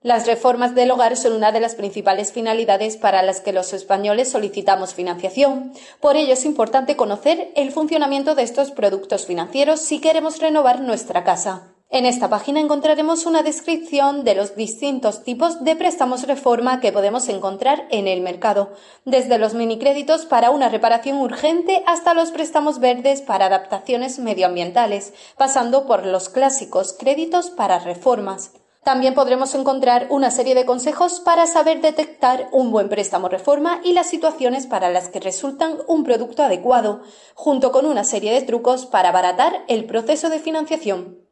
Las reformas del hogar son una de las principales finalidades para las que los españoles solicitamos financiación. Por ello es importante conocer el funcionamiento de estos productos financieros si queremos renovar nuestra casa. En esta página encontraremos una descripción de los distintos tipos de préstamos reforma que podemos encontrar en el mercado, desde los minicréditos para una reparación urgente hasta los préstamos verdes para adaptaciones medioambientales, pasando por los clásicos créditos para reformas. También podremos encontrar una serie de consejos para saber detectar un buen préstamo reforma y las situaciones para las que resultan un producto adecuado, junto con una serie de trucos para abaratar el proceso de financiación.